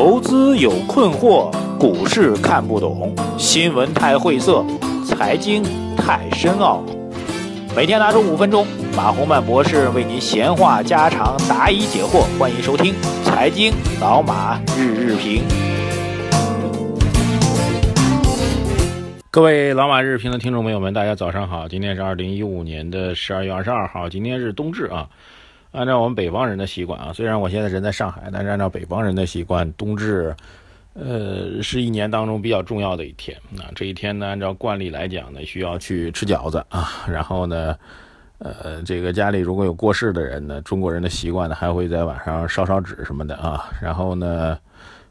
投资有困惑，股市看不懂，新闻太晦涩，财经太深奥。每天拿出五分钟，马洪曼博士为您闲话家常，答疑解惑。欢迎收听《财经老马日日评》。各位老马日日评的听众朋友们，大家早上好！今天是二零一五年的十二月二十二号，今天是冬至啊。按照我们北方人的习惯啊，虽然我现在人在上海，但是按照北方人的习惯，冬至，呃，是一年当中比较重要的一天。那这一天呢，按照惯例来讲呢，需要去吃饺子啊。然后呢，呃，这个家里如果有过世的人呢，中国人的习惯呢，还会在晚上烧烧纸什么的啊。然后呢，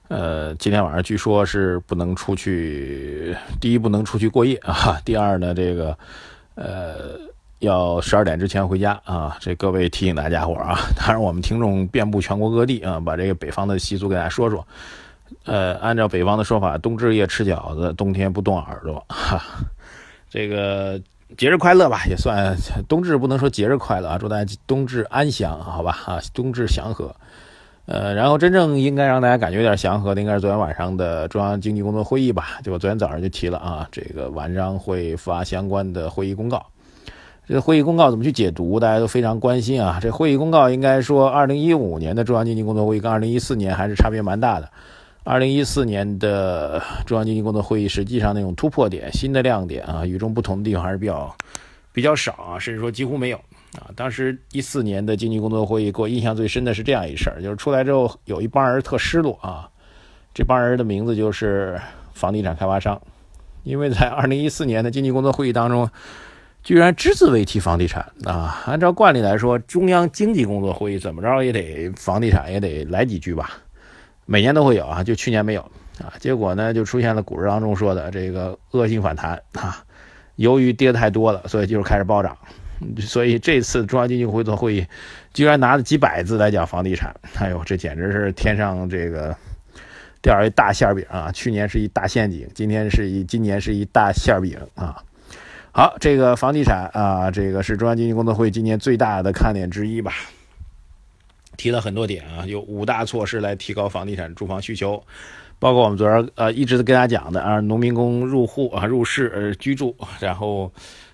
呃，今天晚上据说是不能出去，第一不能出去过夜啊，第二呢，这个，呃。要十二点之前回家啊！这各位提醒大家伙啊，当然我们听众遍布全国各地啊，把这个北方的习俗给大家说说。呃，按照北方的说法，冬至夜吃饺子，冬天不动耳朵。哈，这个节日快乐吧，也算冬至不能说节日快乐啊，祝大家冬至安详，好吧？啊，冬至祥和。呃，然后真正应该让大家感觉有点祥和的，应该是昨天晚上的中央经济工作会议吧？就我昨天早上就提了啊，这个晚上会发相关的会议公告。这个会议公告怎么去解读？大家都非常关心啊。这会议公告应该说，二零一五年的中央经济工作会议跟二零一四年还是差别蛮大的。二零一四年的中央经济工作会议，实际上那种突破点、新的亮点啊，与众不同的地方还是比较比较少啊，甚至说几乎没有啊。当时一四年的经济工作会议，给我印象最深的是这样一事儿，就是出来之后有一帮人特失落啊。这帮人的名字就是房地产开发商，因为在二零一四年的经济工作会议当中。居然只字未提房地产啊！按照惯例来说，中央经济工作会议怎么着也得房地产也得来几句吧，每年都会有啊，就去年没有啊。结果呢，就出现了股市当中说的这个恶性反弹啊，由于跌的太多了，所以就是开始暴涨。所以这次中央经济工作会议居然拿了几百字来讲房地产，哎呦，这简直是天上这个掉一大馅饼啊！去年是一大陷阱，今天是一今年是一大馅饼啊！好，这个房地产啊，这个是中央经济工作会今年最大的看点之一吧？提了很多点啊，有五大措施来提高房地产住房需求，包括我们昨儿呃一直跟大家讲的啊，农民工入户啊入市呃居住，然后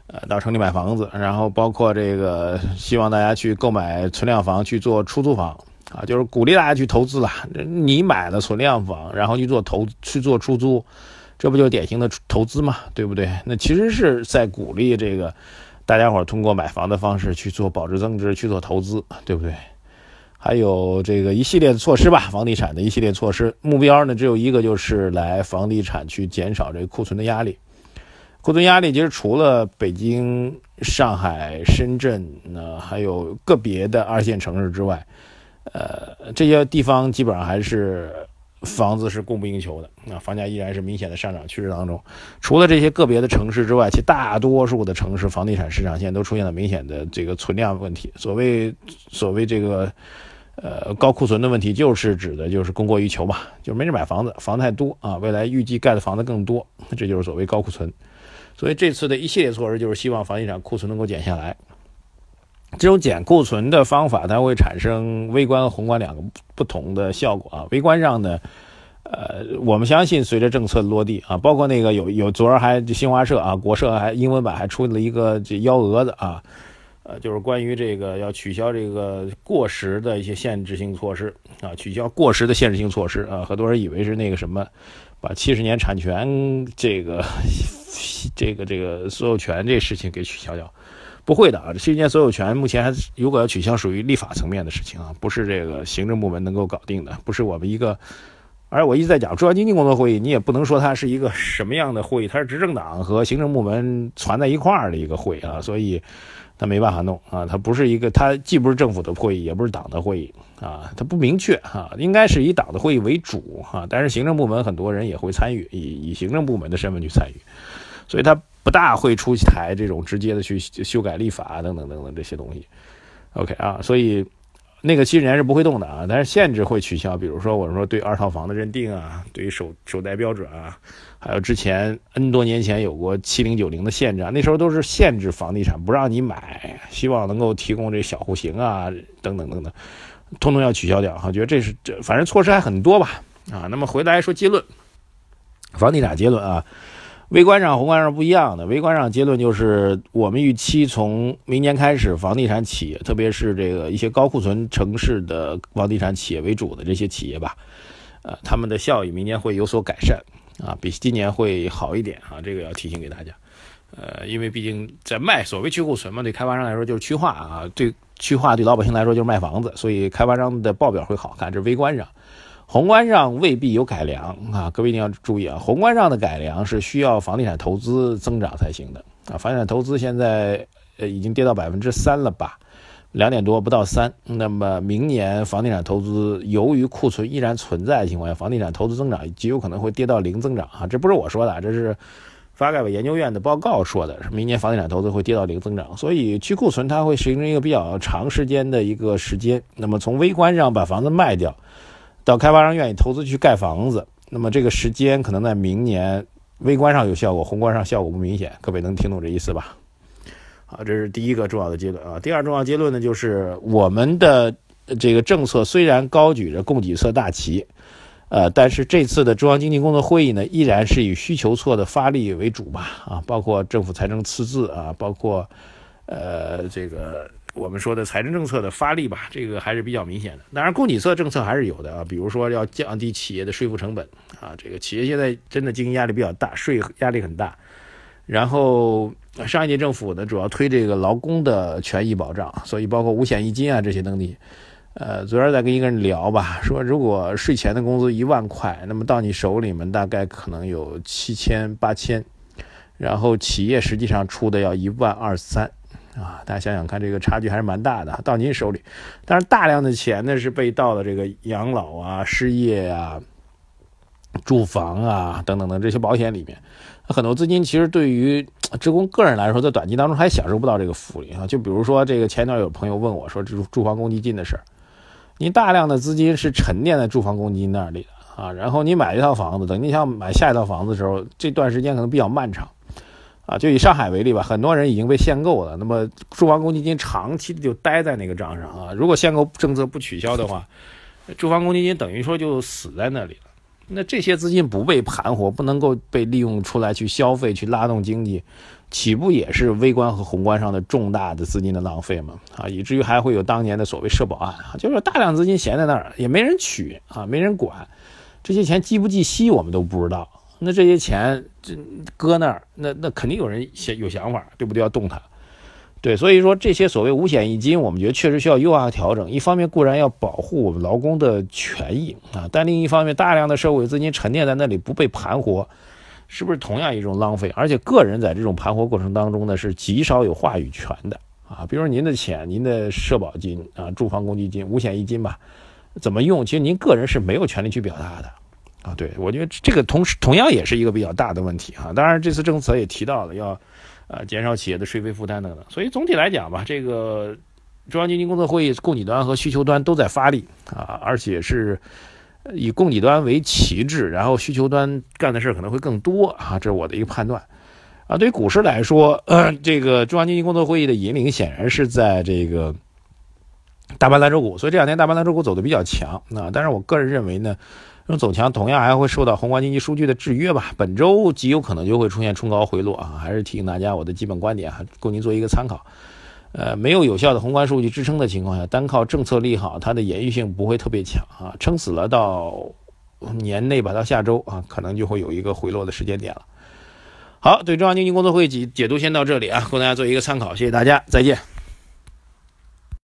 呃到城里买房子，然后包括这个希望大家去购买存量房去做出租房啊，就是鼓励大家去投资了。你买了存量房，然后去做投去做出租。这不就典型的投资嘛，对不对？那其实是在鼓励这个大家伙通过买房的方式去做保值增值，去做投资，对不对？还有这个一系列的措施吧，房地产的一系列措施，目标呢只有一个，就是来房地产去减少这个库存的压力。库存压力其实除了北京、上海、深圳，呢，还有个别的二线城市之外，呃，这些地方基本上还是。房子是供不应求的，那房价依然是明显的上涨趋势当中。除了这些个别的城市之外，其大多数的城市房地产市场现在都出现了明显的这个存量问题。所谓所谓这个呃高库存的问题，就是指的就是供过于求嘛，就没人买房子，房太多啊，未来预计盖的房子更多，这就是所谓高库存。所以这次的一系列措施就是希望房地产库存能够减下来。这种减库存的方法，它会产生微观和宏观两个不同的效果啊。微观上呢，呃，我们相信随着政策落地啊，包括那个有有昨儿还新华社啊，国社还英文版还出了一个这幺蛾子啊，呃，就是关于这个要取消这个过时的一些限制性措施啊，取消过时的限制性措施啊，很多人以为是那个什么，把七十年产权这个 这个这个所有权这事情给取消掉。不会的啊，这七十年所有权目前还如果要取消，属于立法层面的事情啊，不是这个行政部门能够搞定的，不是我们一个。而我一直在讲中央经济工作会议，你也不能说它是一个什么样的会议，它是执政党和行政部门攒在一块儿的一个会啊，所以它没办法弄啊，它不是一个，它既不是政府的会议，也不是党的会议啊，它不明确哈，应该是以党的会议为主哈，但是行政部门很多人也会参与，以以行政部门的身份去参与，所以它。不大会出台这种直接的去修改立法等等等等这些东西，OK 啊，所以那个七十年是不会动的啊，但是限制会取消，比如说我说对二套房的认定啊，对于首首贷标准啊，还有之前 N 多年前有过七零九零的限制啊，那时候都是限制房地产不让你买，希望能够提供这小户型啊等等等等，通通要取消掉哈，觉得这是这反正措施还很多吧啊。那么回来说结论，房地产结论啊，微观上、宏观上不一样的。微观上结论就是，我们预期从明年开始，房地产企业，特别是这个一些高库存城市的房地产企业为主的这些企业吧，呃，他们的效益明年会有所改善啊，比今年会好一点啊。这个要提醒给大家。呃，因为毕竟在卖所谓去库存嘛，对开发商来说就是去化啊，对去化对老百姓来说就是卖房子，所以开发商的报表会好看。这是微观上，宏观上未必有改良啊，各位一定要注意啊。宏观上的改良是需要房地产投资增长才行的啊。房地产投资现在呃已经跌到百分之三了吧，两点多不到三。那么明年房地产投资由于库存依然存在的情况下，房地产投资增长极有可能会跌到零增长啊。这不是我说的，这是。发改委研究院的报告说的是，明年房地产投资会跌到零增长，所以去库存它会形成一个比较长时间的一个时间。那么从微观上把房子卖掉，到开发商愿意投资去盖房子，那么这个时间可能在明年微观上有效果，宏观上效果不明显。各位能听懂这意思吧？好，这是第一个重要的结论啊。第二重要结论呢，就是我们的这个政策虽然高举着供给侧大旗。呃，但是这次的中央经济工作会议呢，依然是以需求侧的发力为主吧？啊，包括政府财政赤字啊，包括呃这个我们说的财政政策的发力吧，这个还是比较明显的。当然，供给侧政策还是有的啊，比如说要降低企业的税负成本啊，这个企业现在真的经营压力比较大，税压力很大。然后上一届政府呢，主要推这个劳工的权益保障，所以包括五险一金啊这些东西。呃，昨天在跟一个人聊吧，说如果税前的工资一万块，那么到你手里面大概可能有七千八千，然后企业实际上出的要一万二三，啊，大家想想看，这个差距还是蛮大的，到您手里，但是大量的钱呢是被倒到这个养老啊、失业啊、住房啊等等等这些保险里面，很多资金其实对于职工个人来说，在短期当中还享受不到这个福利啊，就比如说这个前段有朋友问我说住住房公积金的事儿。你大量的资金是沉淀在住房公积金那里的啊，然后你买一套房子，等你想买下一套房子的时候，这段时间可能比较漫长，啊，就以上海为例吧，很多人已经被限购了，那么住房公积金长期的就待在那个账上啊，如果限购政策不取消的话，住房公积金等于说就死在那里了，那这些资金不被盘活，不能够被利用出来去消费去拉动经济。岂不也是微观和宏观上的重大的资金的浪费吗？啊，以至于还会有当年的所谓社保案啊，就是大量资金闲在那儿，也没人取啊，没人管，这些钱计不计息我们都不知道。那这些钱这搁那儿，那那肯定有人想有想法，对不对？要动它。对，所以说这些所谓五险一金，我们觉得确实需要优化调整。一方面固然要保护我们劳工的权益啊，但另一方面，大量的社会资金沉淀在那里不被盘活。是不是同样一种浪费？而且个人在这种盘活过程当中呢，是极少有话语权的啊。比如说您的钱、您的社保金啊、住房公积金、五险一金吧，怎么用？其实您个人是没有权利去表达的啊。对我觉得这个同时同样也是一个比较大的问题啊。当然这次政策也提到了要呃减少企业的税费负担等等。所以总体来讲吧，这个中央经济工作会议供给端和需求端都在发力啊，而且是。以供给端为旗帜，然后需求端干的事可能会更多啊，这是我的一个判断。啊，对于股市来说，这个中央经济工作会议的引领显然是在这个大盘蓝筹股，所以这两天大盘蓝筹股走的比较强啊。但是我个人认为呢，那么走强同样还会受到宏观经济数据的制约吧。本周极有可能就会出现冲高回落啊，还是提醒大家我的基本观点啊，供您做一个参考。呃，没有有效的宏观数据支撑的情况下，单靠政策利好，它的延续性不会特别强啊。撑死了到年内吧，到下周啊，可能就会有一个回落的时间点了。好，对中央经济工作会议解解读先到这里啊，供大家做一个参考，谢谢大家，再见。